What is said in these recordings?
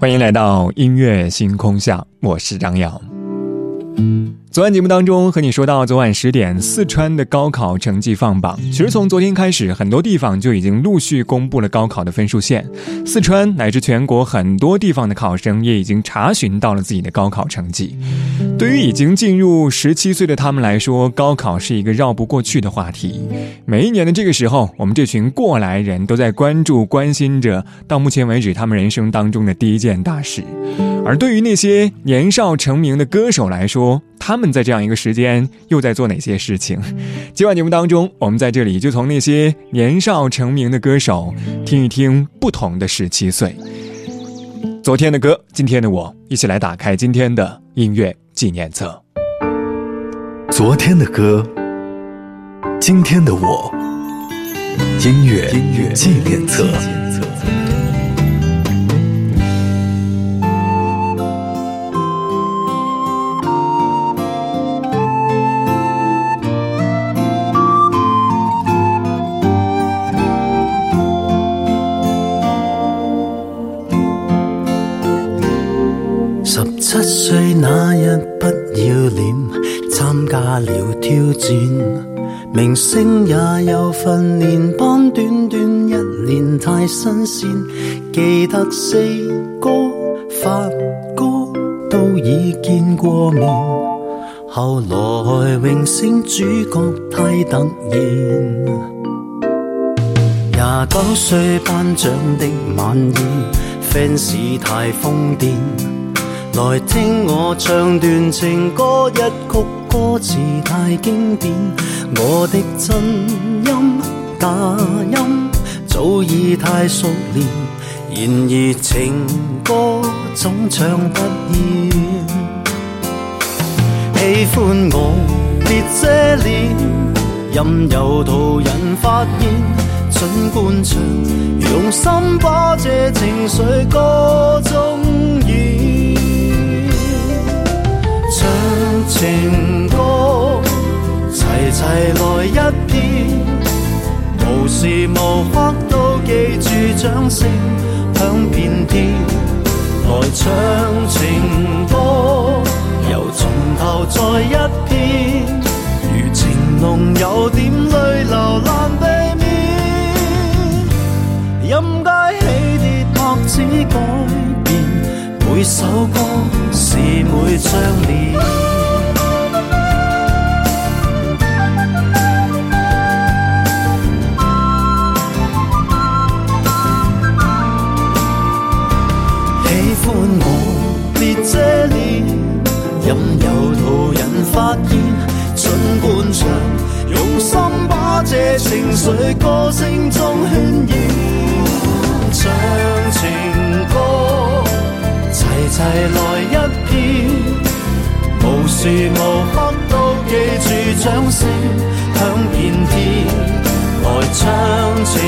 欢迎来到音乐星空下，我是张扬。昨晚节目当中和你说到，昨晚十点四川的高考成绩放榜。其实从昨天开始，很多地方就已经陆续公布了高考的分数线。四川乃至全国很多地方的考生也已经查询到了自己的高考成绩。对于已经进入十七岁的他们来说，高考是一个绕不过去的话题。每一年的这个时候，我们这群过来人都在关注、关心着到目前为止他们人生当中的第一件大事。而对于那些年少成名的歌手来说，他们在这样一个时间又在做哪些事情？今晚节目当中，我们在这里就从那些年少成名的歌手听一听不同的十七岁。昨天的歌，今天的我，一起来打开今天的音乐纪念册。昨天的歌，今天的我，音乐音乐纪念册。明星也有训练班，短短一年太新鲜。记得四哥、发哥都已见过面，后来荣升主角太突然。廿九岁颁奖的晚宴，fans 太疯癫。来听我唱段情歌，一曲歌词太经典。我的真音假音早已太熟练，然而情歌总唱不厌。喜欢我别遮脸，任由途人发现。尽管唱，用心把这情绪歌中演。唱情歌，齐齐来一遍，无时无刻都记住掌声响遍天。来唱情歌，又从头再一遍，如情浓有点泪流难避免，音阶起跌拍子改变。每首歌是每张脸，这情绪歌声中渲染，唱情歌。齐齐来一遍，无时无刻都记住掌声响遍天。来唱情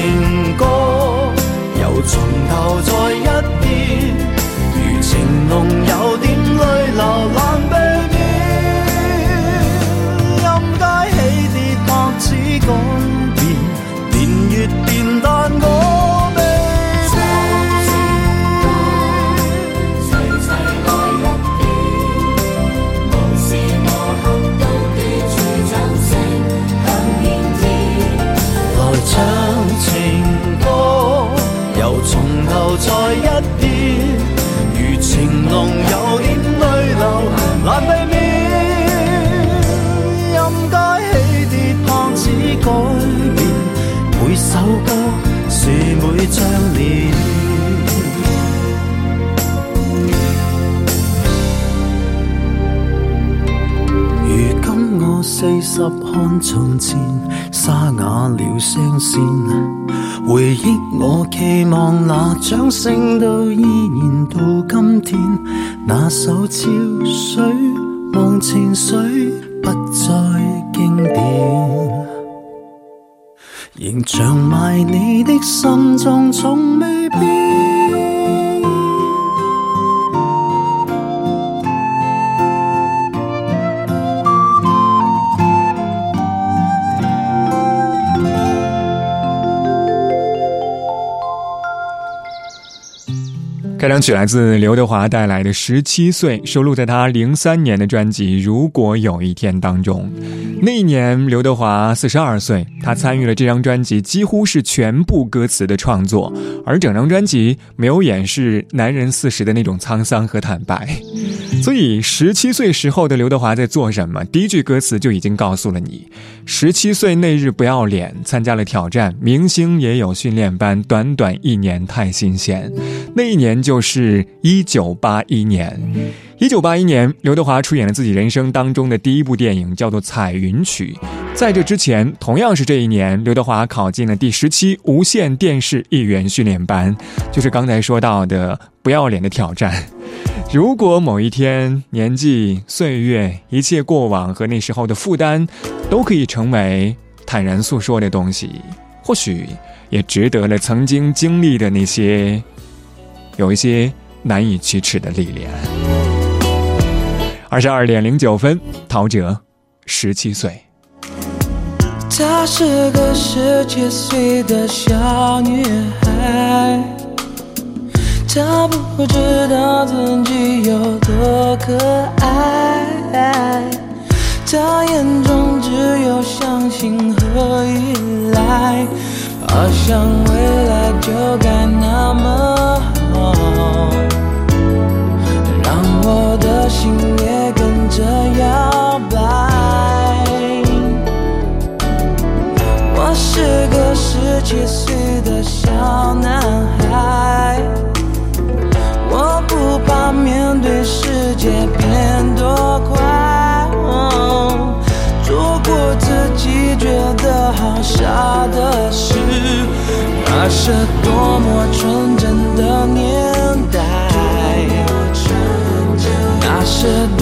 四十看从前，沙哑了声线。回忆我期望那掌声都依然到今天，那首潮水忘情水不再经典，仍长埋你的心中从未变。开场曲来自刘德华带来的《十七岁》，收录在他零三年的专辑《如果有一天》当中。那一年，刘德华四十二岁，他参与了这张专辑几乎是全部歌词的创作，而整张专辑没有掩饰男人四十的那种沧桑和坦白。所以，十七岁时候的刘德华在做什么？第一句歌词就已经告诉了你：十七岁那日不要脸，参加了挑战，明星也有训练班，短短一年太新鲜。那一年就就是一九八一年。一九八一年，刘德华出演了自己人生当中的第一部电影，叫做《彩云曲》。在这之前，同样是这一年，刘德华考进了第十期无线电视艺员训练班，就是刚才说到的不要脸的挑战。如果某一天，年纪、岁月、一切过往和那时候的负担，都可以成为坦然诉说的东西，或许也值得了曾经经历的那些，有一些难以启齿的历练。二十二点零九分，陶喆，十七岁。她是个十七岁的小女孩，她不知道自己有多可爱，她眼中只有相信和依赖，好像未来就该那么让。我的心也跟着摇摆。我是个十七岁的小男孩，我不怕面对世界变多快，做过自己觉得好傻的事，那是多么那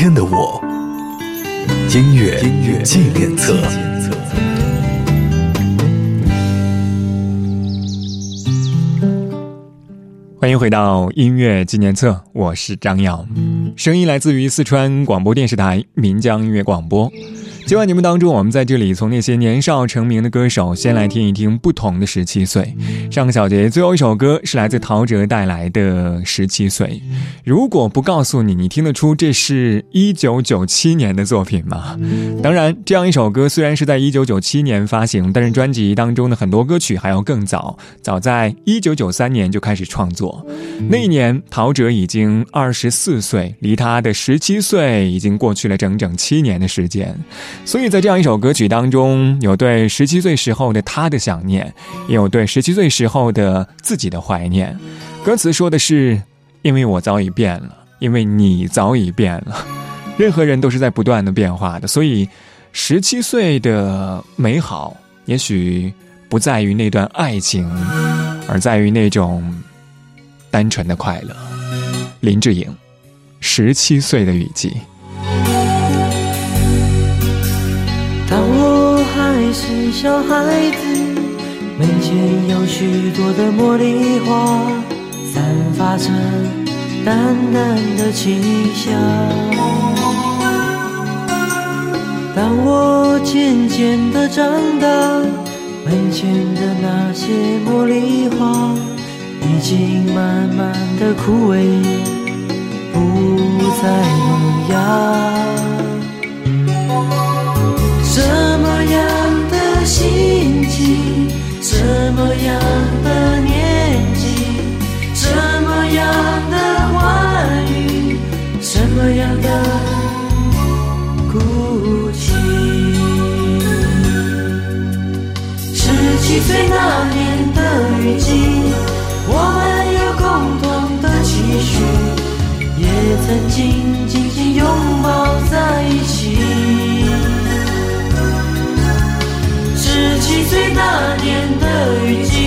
天的我，音乐音乐纪念册。欢迎回到音乐纪念册，我是张耀，声音来自于四川广播电视台岷江音乐广播。今晚节目当中，我们在这里从那些年少成名的歌手，先来听一听不同的十七岁。上个小节最后一首歌是来自陶喆带来的《十七岁》。如果不告诉你，你听得出这是一九九七年的作品吗？当然，这样一首歌虽然是在一九九七年发行，但是专辑当中的很多歌曲还要更早，早在一九九三年就开始创作。那一年，陶喆已经二十四岁，离他的十七岁已经过去了整整七年的时间。所以在这样一首歌曲当中，有对十七岁时候的他的想念，也有对十七岁时候的自己的怀念。歌词说的是：“因为我早已变了，因为你早已变了。任何人都是在不断的变化的，所以十七岁的美好，也许不在于那段爱情，而在于那种单纯的快乐。”林志颖，《十七岁的雨季》。还是小孩子，门前有许多的茉莉花，散发着淡淡的清香。当我渐渐的长大，门前的那些茉莉花已经慢慢的枯萎，不再萌芽。么样的年纪，什么样的欢愉，什么样的哭泣？十七岁那年的雨季，我们有共同的期许，也曾经紧紧拥抱在一起。七岁那年的雨季，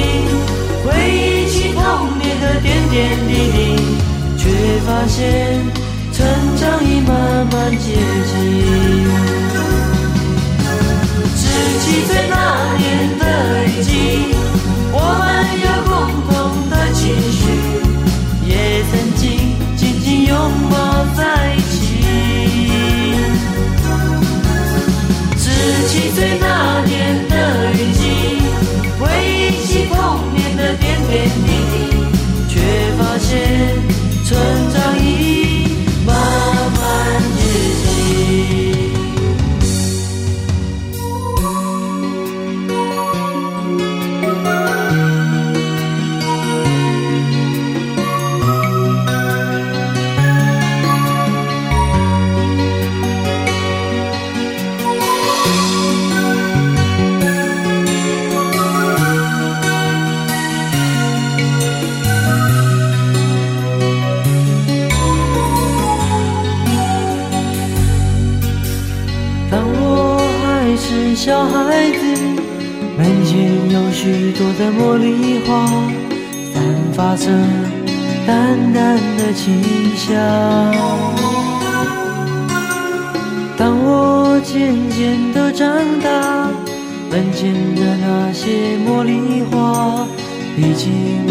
已经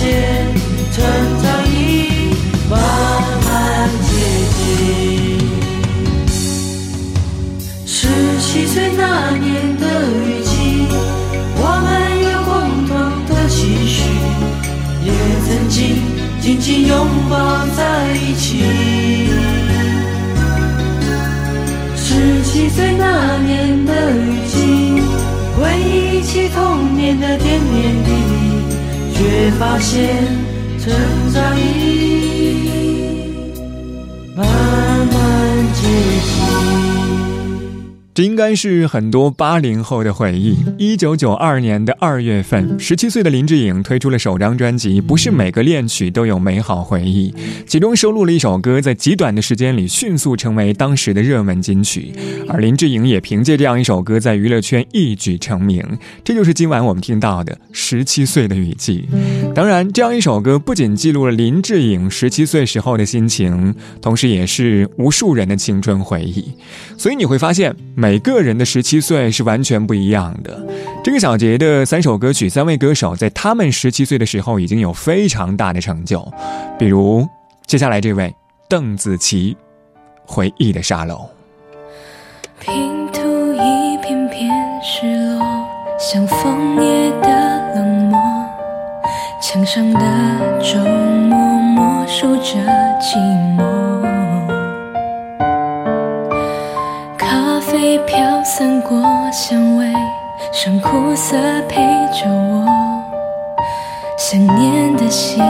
间，成长已慢慢接近。十七岁那年的雨季，我们有共同的期许，也曾经紧紧拥抱在一起。十七岁那年的雨季，回忆起童年的点点滴滴。却发现成长已慢慢接近。应该是很多八零后的回忆。一九九二年的二月份，十七岁的林志颖推出了首张专辑《不是每个恋曲都有美好回忆》，其中收录了一首歌，在极短的时间里迅速成为当时的热门金曲。而林志颖也凭借这样一首歌在娱乐圈一举成名。这就是今晚我们听到的《十七岁的雨季》。当然，这样一首歌不仅记录了林志颖十七岁时候的心情，同时也是无数人的青春回忆。所以你会发现，每每个人的十七岁是完全不一样的。这个小节的三首歌曲，三位歌手在他们十七岁的时候已经有非常大的成就。比如接下来这位邓紫棋，《回忆的沙漏》。拼图一片片失落，像枫叶的冷漠。墙上的钟默，默数着寂寞。飘散过香味，像苦涩陪着我。想念的心，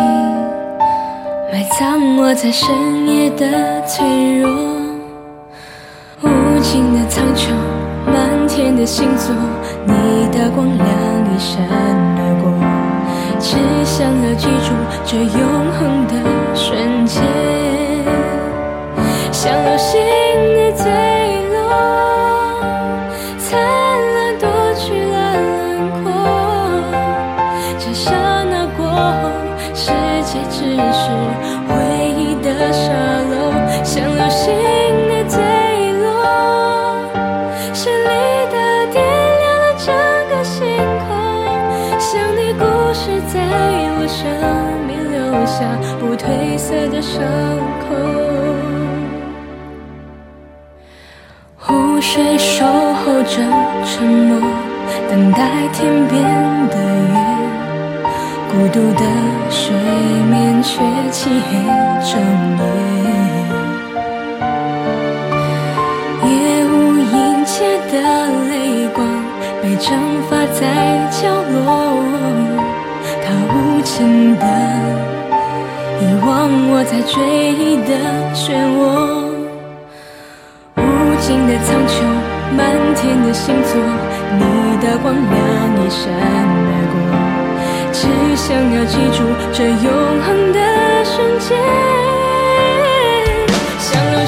埋葬我在深夜的脆弱。无尽的苍穹，满天的星座，你的光亮一闪而过。只想要记住这永恒的瞬间，像流星的最的伤口，湖水守候着沉默，等待天边的月。孤独的水面却漆黑整夜，夜无垠切的泪光被蒸发在角落，它无情的。遗忘我在追忆的漩涡，无尽的苍穹，满天的星座，你的光亮一闪而过，只想要记住这永恒的瞬间。二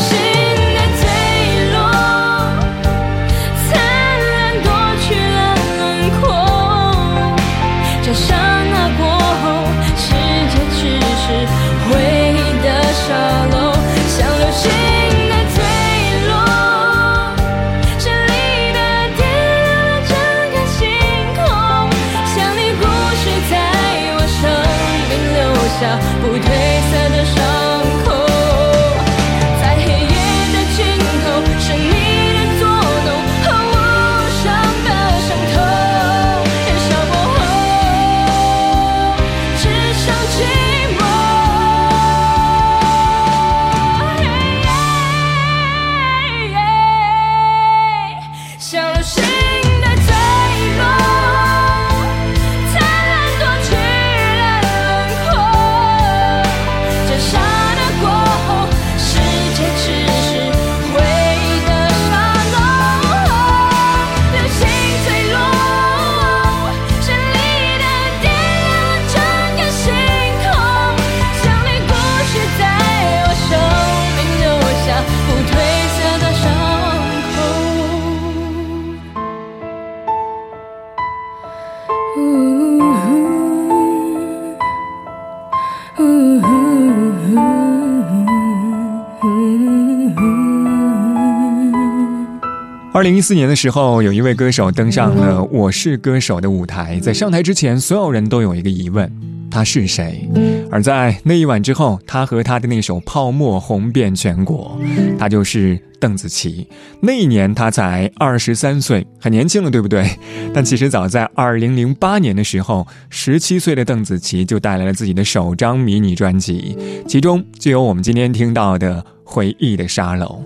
零一四年的时候，有一位歌手登上了《我是歌手》的舞台。在上台之前，所有人都有一个疑问：他是谁。而在那一晚之后，他和他的那首《泡沫》红遍全国。他就是邓紫棋。那一年他才二十三岁，很年轻了，对不对？但其实早在二零零八年的时候，十七岁的邓紫棋就带来了自己的首张迷你专辑，其中就有我们今天听到的《回忆的沙楼》。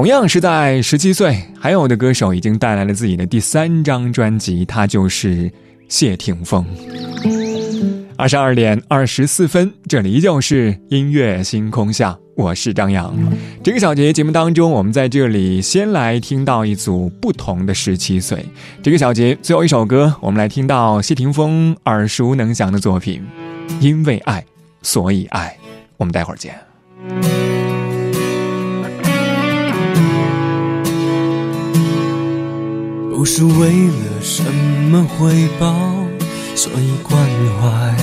同样是在十七岁，还有的歌手已经带来了自己的第三张专辑，他就是谢霆锋。二十二点二十四分，这里依旧是音乐星空下，我是张扬。这个小节节目当中，我们在这里先来听到一组不同的十七岁。这个小节最后一首歌，我们来听到谢霆锋耳熟能详的作品《因为爱所以爱》。我们待会儿见。不是为了什么回报，所以关怀；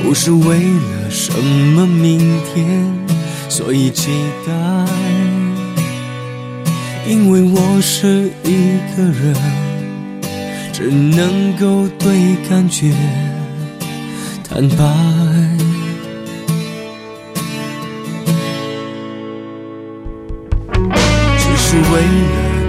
不是为了什么明天，所以期待。因为我是一个人，只能够对感觉坦白。只是为了。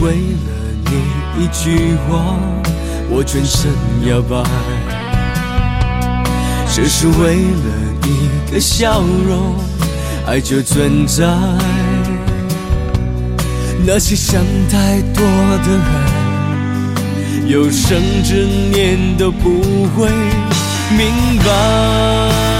为了你一句话，我全身摇摆，只是为了一个笑容，爱就存在。那些想太多的人，有生之年都不会明白。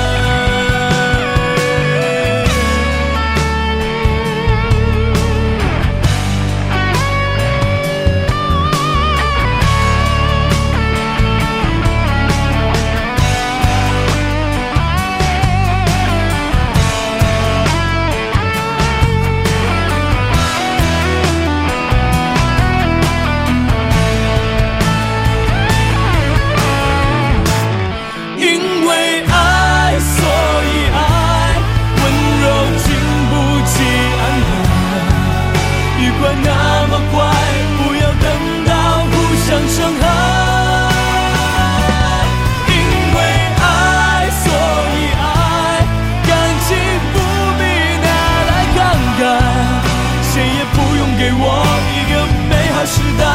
谁也